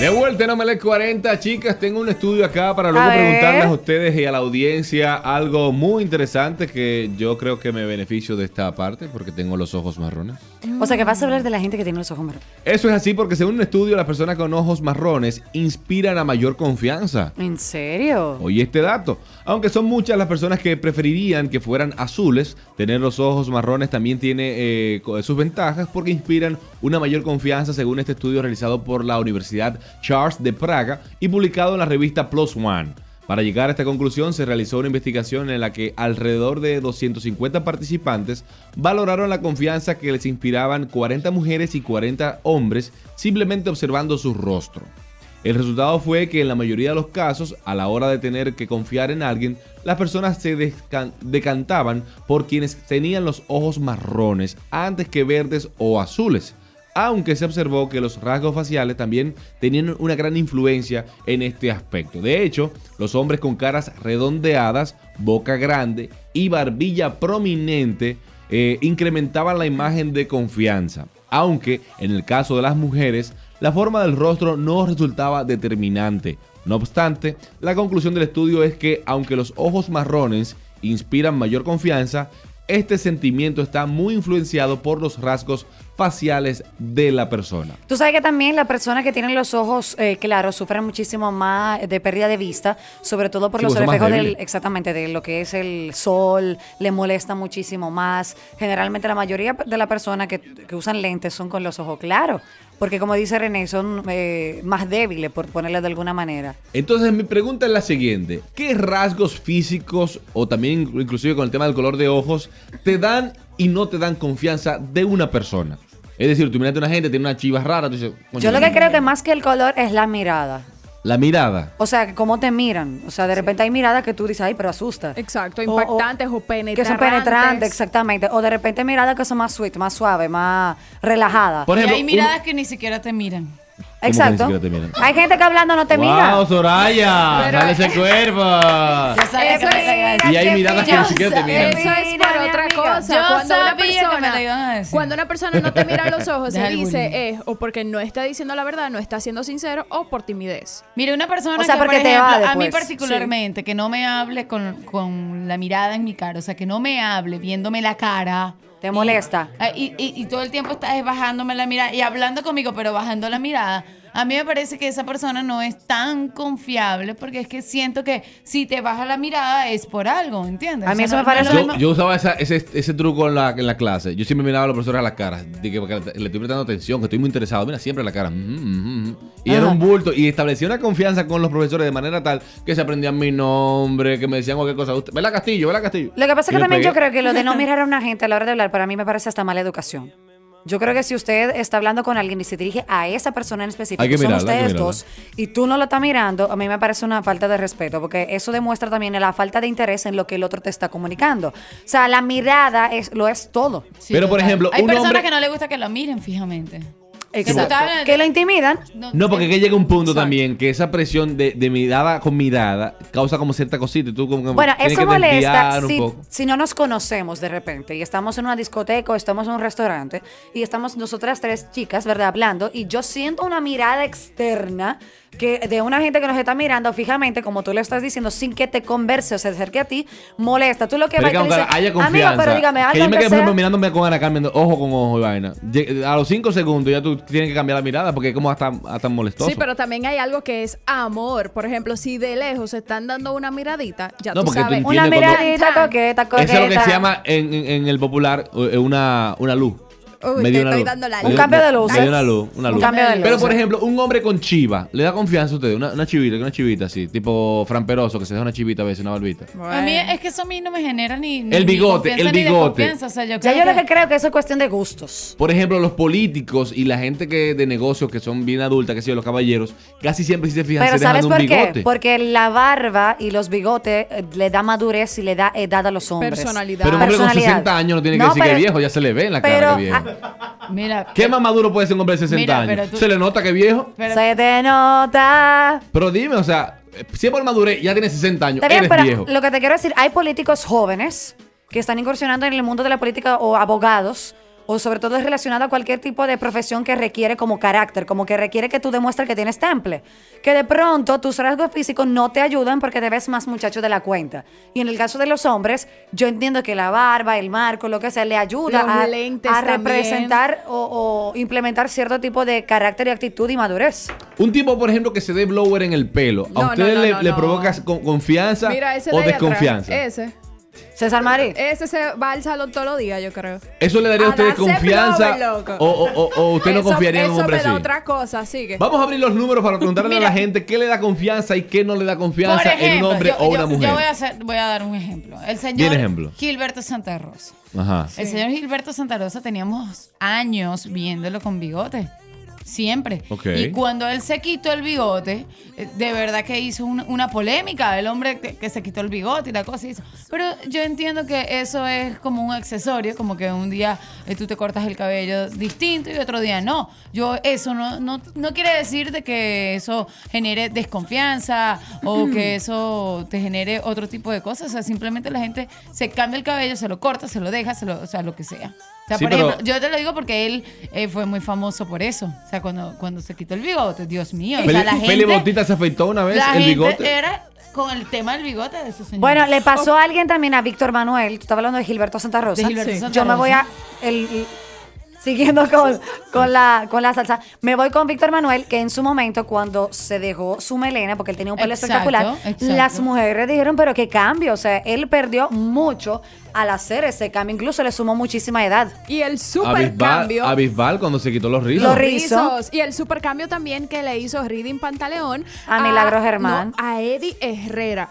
De vuelta en Omelet 40, chicas, tengo un estudio acá para luego A preguntarles a ustedes y a la audiencia algo muy interesante que yo creo que me beneficio de esta parte porque tengo los ojos marrones. O sea, que vas a hablar de la gente que tiene los ojos marrones. Eso es así porque según un estudio las personas con ojos marrones inspiran a mayor confianza. ¿En serio? Oye este dato, aunque son muchas las personas que preferirían que fueran azules, tener los ojos marrones también tiene eh, sus ventajas porque inspiran una mayor confianza según este estudio realizado por la Universidad Charles de Praga y publicado en la revista Plus One. Para llegar a esta conclusión se realizó una investigación en la que alrededor de 250 participantes valoraron la confianza que les inspiraban 40 mujeres y 40 hombres simplemente observando su rostro. El resultado fue que en la mayoría de los casos, a la hora de tener que confiar en alguien, las personas se decantaban por quienes tenían los ojos marrones antes que verdes o azules. Aunque se observó que los rasgos faciales también tenían una gran influencia en este aspecto. De hecho, los hombres con caras redondeadas, boca grande y barbilla prominente eh, incrementaban la imagen de confianza. Aunque en el caso de las mujeres, la forma del rostro no resultaba determinante. No obstante, la conclusión del estudio es que aunque los ojos marrones inspiran mayor confianza, este sentimiento está muy influenciado por los rasgos faciales de la persona. Tú sabes que también las personas que tienen los ojos eh, claros sufren muchísimo más de pérdida de vista, sobre todo por Sí, los reflejos del, exactamente, de lo que es el sol, le molesta muchísimo más. Generalmente la mayoría de las personas que, que usan lentes son con los ojos claros, porque como dice René, son eh, más débiles, por ponerle de alguna manera. Entonces mi pregunta es la siguiente, ¿qué rasgos físicos o también inclusive con el tema del color de ojos te dan y no te dan confianza de una persona? Es decir, tú miras a una gente, tiene una chiva rara, tú dices, "Coño, Yo lo que creo que más que el color es la mirada. La mirada. O sea, que cómo te miran. O sea, de repente hay miradas que tú dices, ay, pero asusta. Exacto, O- impactantes o, Que penetrantes. son penetrantes, exactamente. O de repente miradas que son más sweet, más suave, más relajadas. Por y ejemplo, hay miradas que ni siquiera te miran. Que Exacto. te miran? Hay gente que hablando no te mira. ¡Wow, Soraya! Pero- ¡Dale ese cuerpo! Yo sabía que Eso me es- decir. Y hay miradas que ni siquiera te miran. Eso es Mira, por otra cosa. Yo cuando una que persona, cuando una persona no te mira a los ojos, el dice es o porque no está diciendo la verdad, no está siendo sincero o por timidez. Mire, una persona O sea, que, por porque te ejemplo, evade, a mí pues. particularmente, que no me hable con, con la mirada en mi cara, o sea, que no me hable viéndome la cara. Te molesta. ah, Y, y- y todo el tiempo estás bajándome la mirada y hablando conmigo, pero bajando la mirada. A mí me parece que esa persona no es tan confiable porque es que siento que si te baja la mirada es por algo, ¿entiendes? A mí O sea, eso me parece Yo, usaba esa- ese, ese truco en la, en la clase. Yo siempre miraba a los profesores a las caras. Dije, porque le estoy prestando atención, que estoy muy interesado. Mira, siempre a la cara. Mm, mm, mm. Y era un bulto. Y establecía una confianza con los profesores de manera tal que se aprendían mi nombre, que me decían cualquier cosa. Vela Castillo, Vela Castillo. Lo que pasa es que también yo creo que lo de no mirar a una gente a la hora de hablar, para mí me parece hasta mala educación. Yo creo que si usted está hablando con alguien y se dirige a esa persona en específico, Hay que son mirarla, hay que ustedes mirarla. dos, y tú no lo estás mirando, a mí me parece una falta de respeto, porque eso demuestra también la falta de interés en lo que el otro te está comunicando. O sea, la mirada es, lo es todo. Sí, Pero, por ejemplo, hay un personas hombre- que no les gusta que lo miren fijamente. Exacto. Que lo intimidan. No, porque que llega un punto Exacto. también que esa presión de, de mirada con mirada causa como cierta cosita. Y tú como que Bueno, eso que molesta si, poco. si no nos conocemos de repente y estamos en una discoteca o estamos en un restaurante y estamos nosotras tres chicas, ¿verdad? Hablando y yo siento una mirada externa que de una gente que nos está mirando fijamente, como tú le estás diciendo, sin que te converse o se acerque a ti, molesta. Tú lo que Pero vas amigo, confianza. pero dígame algo que yo me quedé, por ejemplo, sea". mirándome con Ana Carmen, ojo con ojo y vaina. A los cinco segundos ya tú tienes que cambiar la mirada porque es como hasta, hasta molestoso. Sí, pero también hay algo que es amor. Por ejemplo, si de lejos se están dando una miradita, ya No, tú porque tú sabes. entiendes Una cuando- miradita coqueta, coqueta. Eso es lo que se llama en, en- en el popular eh, una, una luz. Uy, Me dio te una estoy luz. dando la luz. Un cambio de luz, Me dio una luz, una Un cambio de luz. Pero, por ejemplo, un hombre con chiva, ¿le da confianza a usted? Una, una chivita, una chivita así, tipo Fran Peroso, que se deja una chivita a veces, una barbita. A mí es que eso a mí no me genera ni, ni- El ni bigote, confianza el ni bigote. desconfianza. O sea, yo Ya yo lo que- creo que eso es cuestión de gustos. Por ejemplo, los políticos y la gente que de negocios que son bien adultas, que sé yo, los caballeros, casi siempre si se fijan Pero se ¿sabes un por bigote. qué? Porque la barba y los bigotes eh, le da madurez y le da edad a los hombres. Personalidad. Pero un hombre con Personalidad. 60 años no tiene que No, decir que pero- es viejo, ya se le ve en la cara que es viejo. Mira, ¿Qué más maduro puede ser un hombre de 60 Mira, años? tú- ¿Se le nota que viejo? pero- se te nota. Pero dime, o sea, si es por madurez, ya tiene 60 años, Está bien, eres pero viejo. lo que te quiero decir, hay políticos jóvenes que están incursionando en el mundo de la política o abogados o sobre todo es relacionado a cualquier tipo de profesión que requiere como carácter, como que requiere que tú demuestres que tienes temple. Que de pronto tus rasgos físicos no te ayudan porque te ves más muchacho de la cuenta. Y en el caso de los hombres, yo entiendo que la barba, el marco, lo que sea, le ayuda Los a, lentes a también. representar o, o implementar cierto tipo de carácter y actitud y madurez. Un tipo, por ejemplo, que se dé blower en el pelo, ¿a No, ustedes no, no, le, no, le no. provoca con- confianza Mira, ese o de ahí atrás, desconfianza? Ese. César Marí. Ese se va al salón todos los días, yo creo. ¿Eso le daría a darse confianza loco. o, o- o- o usted no Eso- confiaría en un eso hombre me da así? otra cosa, sigue. Vamos a abrir los números para preguntarle a la gente qué le da confianza y qué no le da confianza en un ejemplo, hombre yo, o una yo- mujer. yo voy, a hacer- voy a dar un ejemplo. El señor ejemplo. Gilberto Santa Rosa. Ajá. El señor Gilberto Santa Rosa teníamos años viéndolo con bigote. Siempre. Y cuando él se quitó el bigote, eh, de verdad que hizo una, una polémica. El hombre que, que se quitó el bigote y la cosa hizo. Pero yo entiendo que eso es como un accesorio, como que un día eh, tú te cortas el cabello distinto y otro día no. Yo, eso no, no, no quiere decir de que eso genere desconfianza o que eso te genere otro tipo de cosas. O sea, simplemente la gente se cambia el cabello, se lo corta, se lo deja, se lo, o sea, lo que sea. O sea, Sí, por pero- ejemplo, yo te lo digo porque él eh, fue muy famoso por eso. O sea, cuando, cuando se quitó el bigote, Dios mío. O Feli, sea, la Feli gente, Bautista se afeitó una vez la el gente bigote. era con el tema del bigote de ese señor. Bueno, le pasó a alguien también a Víctor Manuel. Tú estabas hablando de Gilberto Santa Rosa. De Gilberto Sí. Santa Yo me voy a. el- el- siguiendo con, con, la, con la salsa, me voy con Víctor Manuel, que en su momento, cuando se dejó su melena, porque él tenía un pelo Exacto, espectacular, exacto. las mujeres dijeron, pero qué cambio. O sea, él perdió mucho al hacer ese cambio. Incluso le sumó muchísima edad. Y el super Abisbal, cambio. Abisbal cuando se quitó los rizos. Los rizos. Y el super cambio también que le hizo Reading Pantaleón A Milagros Germán. no, a Eddie Herrera.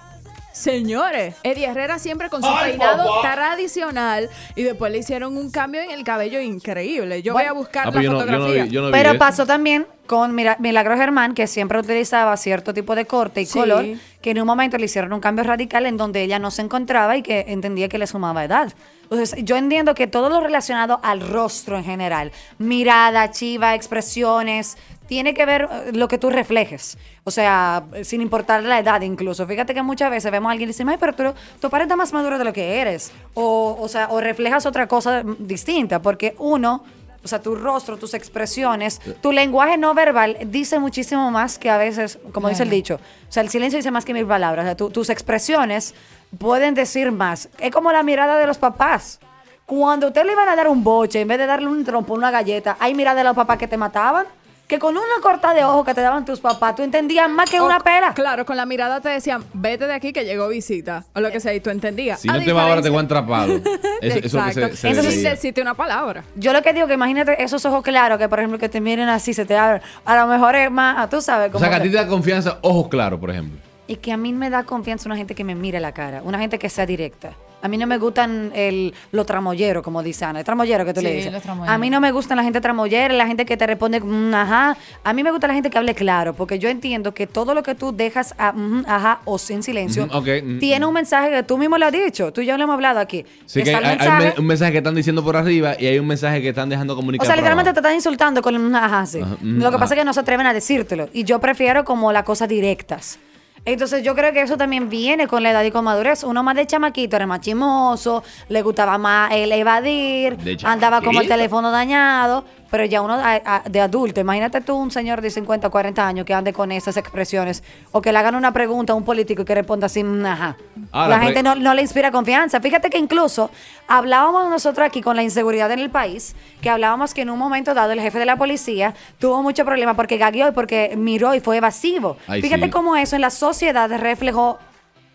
Señores, Eddie Herrera siempre con su peinado tradicional y después le hicieron un cambio en el cabello increíble. Yo voy a buscar Ah, la yo no, yo no fotografía. vi, yo no vi Pero eso. pasó también con Mira- Milagro Germán, que siempre utilizaba cierto tipo de corte y Sí. color, que en un momento le hicieron un cambio radical en donde ella no se encontraba y que entendía que le sumaba edad. Entonces, yo entiendo que todo lo relacionado al rostro en general, mirada, chiva, expresiones, tiene que ver eh, lo que tú reflejes. O sea, sin importar la edad incluso. Fíjate que muchas veces vemos a alguien y decimos, ay, pero tú, tú aparentas más maduro de lo que eres. O, o sea, o reflejas otra cosa distinta, porque uno o sea, tu rostro, tus expresiones, tu lenguaje no verbal dice muchísimo más que a veces, como dice el dicho, o sea, el silencio dice más que mil palabras. O sea, tu- tus expresiones pueden decir más. Es como la mirada de los papás. Cuando usted le iban a dar un boche, en vez de darle un trompo, una galleta, hay mirada de los papás que te mataban, que con una corta de ojo que te daban tus papás, tú entendías más que O- una pela. Claro, con la mirada te decían, vete de aquí que llegó visita. O lo que sea, y tú entendías. Si no te va ahora, te voy a atrapado. Eso, eso que Exacto. se, se Eso sí decirte una palabra. Yo lo que digo que imagínate esos ojos claros que por ejemplo que te miren así, se te abren. A lo mejor es más, ah, tú sabes, O como sea, que a ti te da confianza ojos claros, por ejemplo. Y que a mí me da confianza una gente que me mire la cara, una gente que sea directa. A mí no me gustan el, los tramoyeros, como dice Ana. El tramoyero que tú le Sí, dices. los tramoyeros. A mí no me gustan la gente tramoyera, la gente que te responde mm, ajá. A mí me gusta la gente que hable claro, porque yo entiendo que todo lo que tú dejas a mm, ajá o sin silencio ok, mm, tiene un mensaje que tú mismo lo has dicho. Tú y yo lo hemos hablado aquí. Sí, que hay, el un men- un mensaje que están diciendo por arriba y hay un mensaje que están dejando o comunicar. sea, por literalmente te están insultando con un ajá, sí. Ajá, mm, Lo que ajá. pasa es que no se atreven a decírtelo. Y yo prefiero como las cosas directas. Entonces yo creo que eso también viene con la edad y con madurez. Uno más de chamaquito era más chimoso, le gustaba más el evadir, andaba como el teléfono dañado, pero ya uno a- a- de adulto, imagínate tú un señor de 50, 40 años que ande con esas expresiones o que le hagan una pregunta a un político y que responda así, "Mm, ajá. La gente no, no le inspira confianza. Fíjate que incluso hablábamos nosotros aquí con la inseguridad en el país, que hablábamos que en un momento dado el jefe de la policía tuvo mucho problema porque gagueó y porque miró y fue evasivo. Ay, Fíjate sí. cómo eso en la sociedad reflejó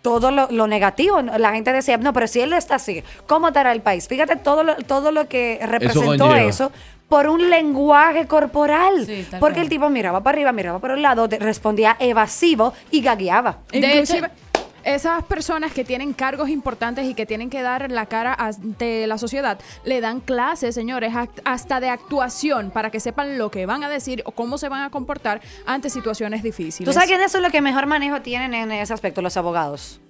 todo lo, lo negativo. La gente decía, no, pero si él está así, ¿cómo estará el país? Fíjate todo lo, todo lo que representó eso. Por un lenguaje corporal. Sí, porque cual. el tipo miraba para arriba, miraba para un lado, respondía evasivo y gagueaba. De Inclusive, hecho- esas personas que tienen cargos importantes y que tienen que dar la cara ante la sociedad, le dan clases, señores, hasta de actuación para que sepan lo que van a decir o cómo se van a comportar ante situaciones difíciles. ¿Tú sabes quién eso es lo que mejor manejo tienen en ese aspecto? Los abogados.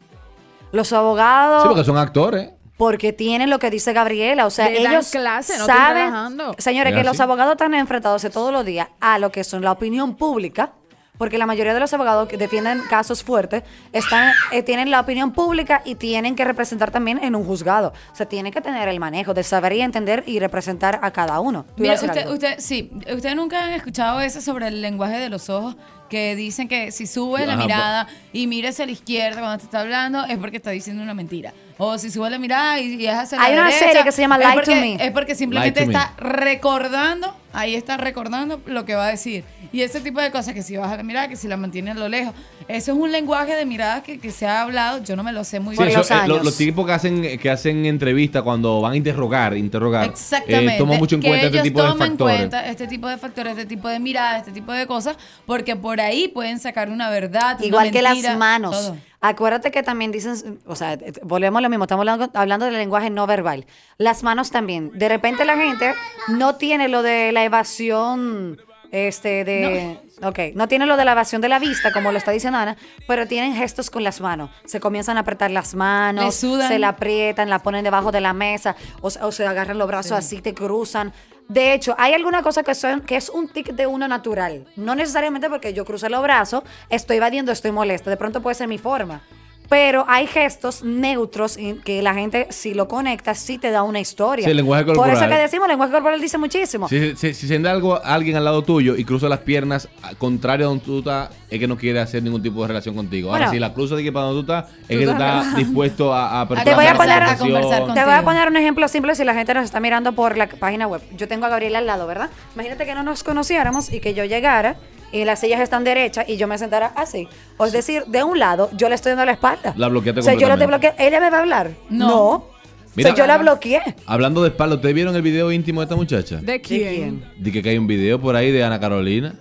Los abogados. Sí, porque son actores. Porque tienen lo que dice Gabriela, o sea, Le dan ellos clase, no están saben, relajando. señores, Es que los abogados están enfrentados todos los días a lo que son la opinión pública, porque la mayoría de los abogados que defienden casos fuertes están, eh, tienen la opinión pública y tienen que representar también en un juzgado. O sea, tienen que tener el manejo de saber y entender y representar a cada uno. ¿Tú Mira, usted, usted, sí, ustedes nunca han escuchado eso sobre el lenguaje de los ojos, que dicen que si subes la mirada y mires a la izquierda cuando te está hablando es porque está diciendo una mentira. O si subes la mirada y, y es hacia Hay la una derecha, serie que se llama Lie to porque- Me. Es porque simplemente está recordando, ahí está recordando lo que va a decir. Y ese tipo de cosas que si baja la mirada, que si la mantiene a lo lejos. Eso es un lenguaje de miradas que, que se ha hablado, yo no me lo sé muy Sí, bien. eso, los eh, lo- años. los tipos que hacen, que hacen entrevistas cuando van a interrogar, interrogar, eh, Exactamente. toman mucho en que cuenta este tipo de factores. cuenta este tipo de factores, este tipo de miradas, este tipo de cosas, porque por ahí pueden sacar una verdad. una Igual que las manos. todo. Acuérdate que también dicen, o sea, eh, volvemos a lo mismo, estamos hablando, hablando del lenguaje no verbal. Las manos también. De repente la gente no tiene lo de la evasión, este, de... Ok, no tiene lo de la evasión de la vista, como lo está diciendo Ana, pero tienen gestos con las manos. Se comienzan a apretar las manos, se la aprietan, la ponen debajo de la mesa, o, se- o se agarran los brazos así, te cruzan. De hecho, hay alguna cosa que, son, que es un tic de uno natural. No necesariamente porque yo cruce los brazos, estoy evadiendo, estoy molesta. De pronto puede ser mi forma. Pero hay gestos neutros que la gente, si lo conecta, sí te da una historia. Sí, el lenguaje Por eso corporal. que decimos, el lenguaje corporal dice muchísimo. Si, si, si siente algo alguien al lado tuyo y cruza las piernas contrario a donde tú estás, es que no quiere hacer ningún tipo de relación contigo. Ahora, Bueno. si la cruza de que para donde tú estás, es que tú estás dispuesto a, a Te voy a la poner- a conversar con- Te voy a poner un ejemplo simple si la gente nos está mirando por la página web. Yo tengo a Gabriela al lado, ¿verdad? Imagínate que no nos conociéramos y que yo llegara y las sillas están derechas y yo me sentara así. O es decir, de un lado, yo le estoy dando la espalda. La bloqueaste O sea, yo no te bloqueé. ¿Ella me va a hablar? No. No. O Mira- sea, yo la bloqueé. Hablando de espalda, ¿ustedes vieron el video íntimo de esta muchacha? ¿De quién? De que hay un video por ahí de Ana Carolina.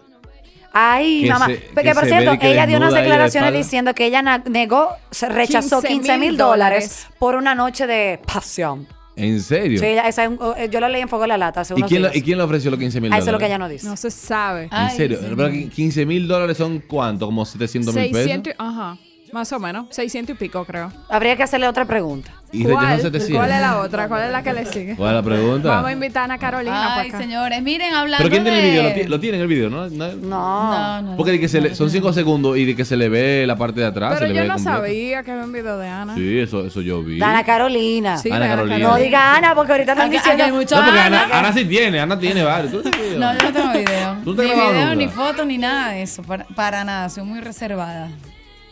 Ay, Que mamá. se- Porque que por cierto, que ella dio unas de declaraciones diciendo que ella negó, se rechazó 15 15 mil dólares. por una noche de pasión. ¿En serio? Sí, ella- esa es un- eh, yo lo leí en Fuego de la Lata hace ¿Y unos quién, lo- días. ¿Y quién le ofreció los 15 mil Ah, dólares? eso es lo que ella no dice. No se sabe. ¿En Ay, serio? señor. ¿Pero que 15 mil dólares son cuánto? ¿Como 700 mil pesos? 600, ajá. Más o menos. 600 y pico, creo. Habría que hacerle otra pregunta. Y rechazó ¿Cuál? 700. ¿Cuál es la otra? ¿Cuál es la que le sigue? ¿Cuál es la pregunta? Vamos a invitar a Ana Carolina Ay, para acá. señores, miren, hablando ¿Pero quién tiene el de- video? ¿Lo, ti- lo tiene en el video, no? ¿No? No. No, no, Porque de que se le- son 5 segundos y de que se le ve la parte de atrás. se Pero le yo ve no completo. sabía que había un video de Ana. Sí, eso, eso yo vi. Ana Carolina. Sí, Ana de Ana Carolina. No diga Ana, porque ahorita están Aquí- aquí diciendo. hay mucho No, porque Ana. Ana, Ana sí tiene, Ana tiene varios. ¿Tú tienes video? No, yo no tengo video. ¿Tú no te ni video, nunca? ni foto, ni nada de eso. Para, para nada, soy muy reservada.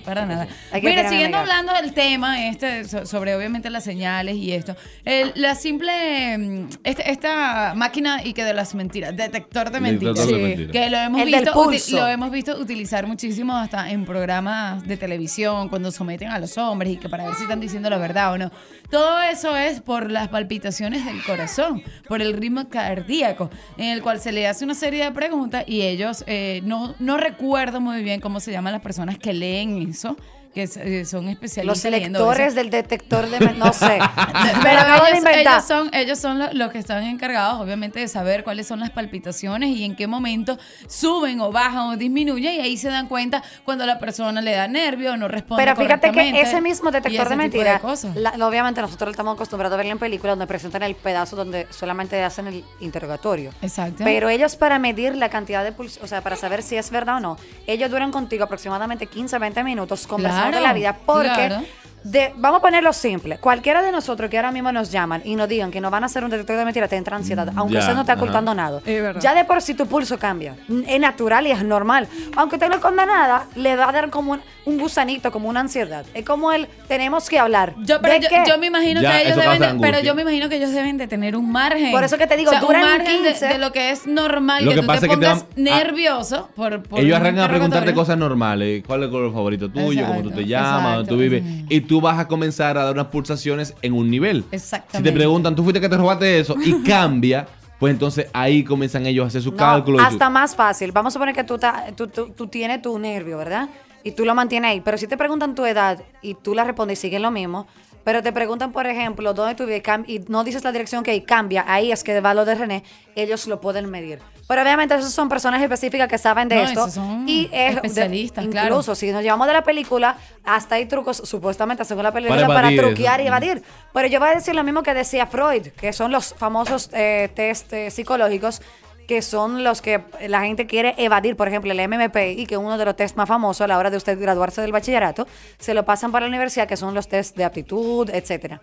Para nada. Mira, siguiendo hablando del tema este so- sobre obviamente las señales y esto, el- la simple mm, este- esta máquina y que de las mentiras, detector de mentiras, Detector de Sí. mentiras. que lo hemos El visto lo hemos visto utilizar muchísimo hasta en programas de televisión cuando someten a los hombres y que para ver si están diciendo la verdad o no. Todo eso es por las palpitaciones del corazón, por el ritmo cardíaco, en el cual se le hace una serie de preguntas y ellos eh, no, no recuerdo muy bien cómo se llaman las personas que leen eso, que eh, son especialistas. Los selectores del detector de. No sé. Pero de ellos, inventar. ellos son, ellos son lo- los que están encargados, obviamente, de saber cuáles son las palpitaciones y en qué momento suben o bajan o disminuyen. Y ahí se dan cuenta cuando la persona le da nervio o no responde. Pero fíjate que ese mismo detector ese de mentiras, la- obviamente nosotros estamos acostumbrados a verlo en películas donde presentan el pedazo donde solamente hacen el interrogatorio. Exacto. Pero ellos para medir la cantidad de pulso, o sea, para saber si es verdad o no, ellos duran contigo aproximadamente 15, 20 minutos conversando Claro, de la vida porque claro. De, vamos a ponerlo simple. Cualquiera de nosotros que ahora mismo nos llaman y nos digan que nos van a hacer un detector de mentiras te entra ansiedad, aunque ya, usted no esté ajá. ocultando nada. Es. Ya de por sí tu pulso cambia. Es natural y es normal. Aunque usted no esconda nada, le va a dar como un, un gusanito, como una ansiedad. Es como el tenemos que hablar. Yo, pero ¿De yo, qué? yo me imagino Ya, que ellos deben de, pero yo me imagino que ellos deben de tener un margen. Por eso que te digo, o sea, un margen de- 15. de, lo que es normal Lo que, que tú pasa te es que te pongas ah, nervioso por, por Ellos arrancan a preguntarte cosas normales. ¿Cuál es el color favorito tuyo? ¿Cómo tú te Exacto, llamas? ¿Dónde tú vives? Y tú vas a comenzar a dar unas pulsaciones en un nivel. Si Exactamente. te preguntan, ¿tú fuiste que te robaste eso? Y cambia, pues entonces ahí comienzan ellos a hacer sus No, cálculos. tú- hasta más fácil. Vamos a suponer que tú, ta- tú, tú- tú tienes tu nervio, ¿verdad? Y tú lo mantienes ahí. Pero si te preguntan tu edad y tú la respondes y siguen lo mismo, pero te preguntan, por ejemplo, dónde tú vives y no dices la dirección que cambia, ahí es que va lo de René, ellos lo pueden medir. Pero obviamente esas son personas específicas que saben de No, esto. son y es de- especialistas, claro. Incluso si nos llevamos de la película, hasta hay trucos, supuestamente según la película, Para para, evadir truquear eso. y evadir. Pero yo voy a decir lo mismo que decía Freud, que son los famosos eh, test eh, psicológicos que son los que la gente quiere evadir, por ejemplo, el MMPI, que es uno de los test más famosos a la hora de usted graduarse del bachillerato, se lo pasan para la universidad, que son los test de aptitud, etcétera.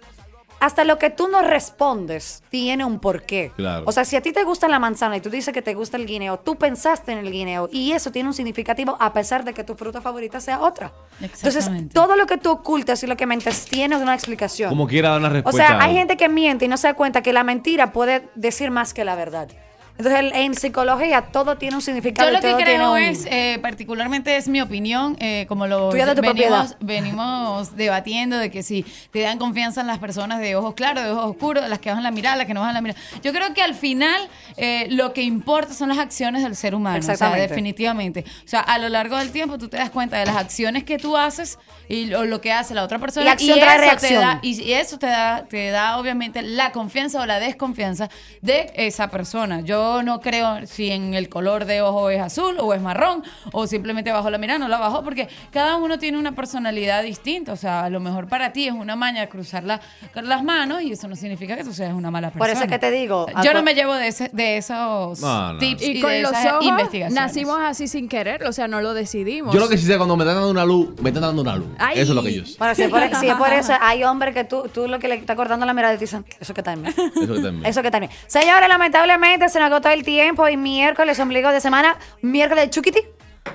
Hasta lo que tú no respondes tiene un porqué. Claro. O sea, si a ti te gusta la manzana y tú dices que te gusta el guineo, tú pensaste en el guineo y eso tiene un significativo a pesar de que tu fruta favorita sea otra. Entonces, todo lo que tú ocultas y lo que mentes tiene una explicación. Como quiera dar una O respuesta. sea, hay gente que miente y no se da cuenta que la mentira puede decir más que la verdad. Entonces, el- en psicología todo tiene un significado. Yo lo que creo un- es, eh, particularmente es mi opinión, eh, como lo venimos, propiedad. venimos debatiendo de que si te dan confianza en las personas de ojos claros, de ojos oscuros, las que bajan la mirada, las que no bajan la mirada. Yo creo que al final eh, lo que importa son las acciones del ser humano. O sea, Exactamente. definitivamente. O sea, a lo largo del tiempo tú te das cuenta de las acciones que tú haces y lo, lo que hace la otra persona. Y acción trae eso te reacción. da- y y eso te da, te da obviamente la confianza o la desconfianza de esa persona. Yo no creo si en el color de ojo es azul o es marrón o simplemente bajo la mirada, no la bajó, porque cada uno tiene una personalidad distinta. O sea, a lo mejor para ti es una maña cruzar la- las manos y eso no significa que tú seas una mala Por persona. eso es que te digo, Yo no me llevo de, ese- de esos No, no. tips y, Y con de los esas ojos investigaciones. nacimos así sin querer, o sea, no lo decidimos. Yo lo que sí sé cuando me están dando una luz, me están dando una luz. Ay. Eso es lo que yo sé. Bueno, si es, por, si es por eso, hay hombres que tú, tú lo que le está cortando la mirada y te dicen, eso que. Eso que también. Eso que también. Señores, lamentablemente se nos agotó el tiempo y miércoles, ombligo de semana, miércoles de Chuquiti.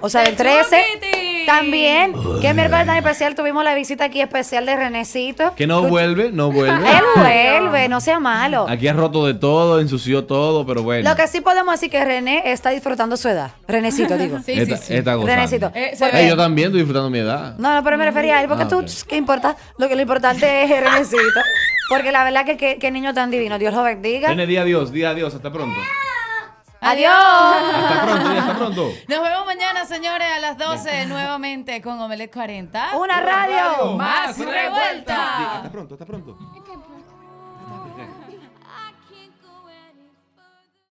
O sea, ¡De el 13. Chuquiti! También. ¿Qué miércoles tan especial? Tuvimos la visita aquí especial de Renecito. Que no vuelve, no vuelve. Él vuelve, no sea malo. Aquí ha roto de todo, ensució todo, pero bueno. Lo que sí podemos decir que René está disfrutando su edad. Renecito, digo. Sí, sí, Esta- sí. esta gozando. Renecito. Eh, se Eh, yo también estoy disfrutando mi edad. No, no, pero me refería a él, porque Ah, tú, ok. ¿qué importa? Lo que lo importante es Renecito. Porque la verdad que qué qué niño tan divino. Dios lo bendiga. Nene, di adiós, di adiós, hasta pronto. Adiós. Hasta pronto, hasta pronto. Nos vemos mañana, señores, a las 12 nuevamente con Omelet 40. Una radio. Más revuelta. Hasta pronto, hasta pronto.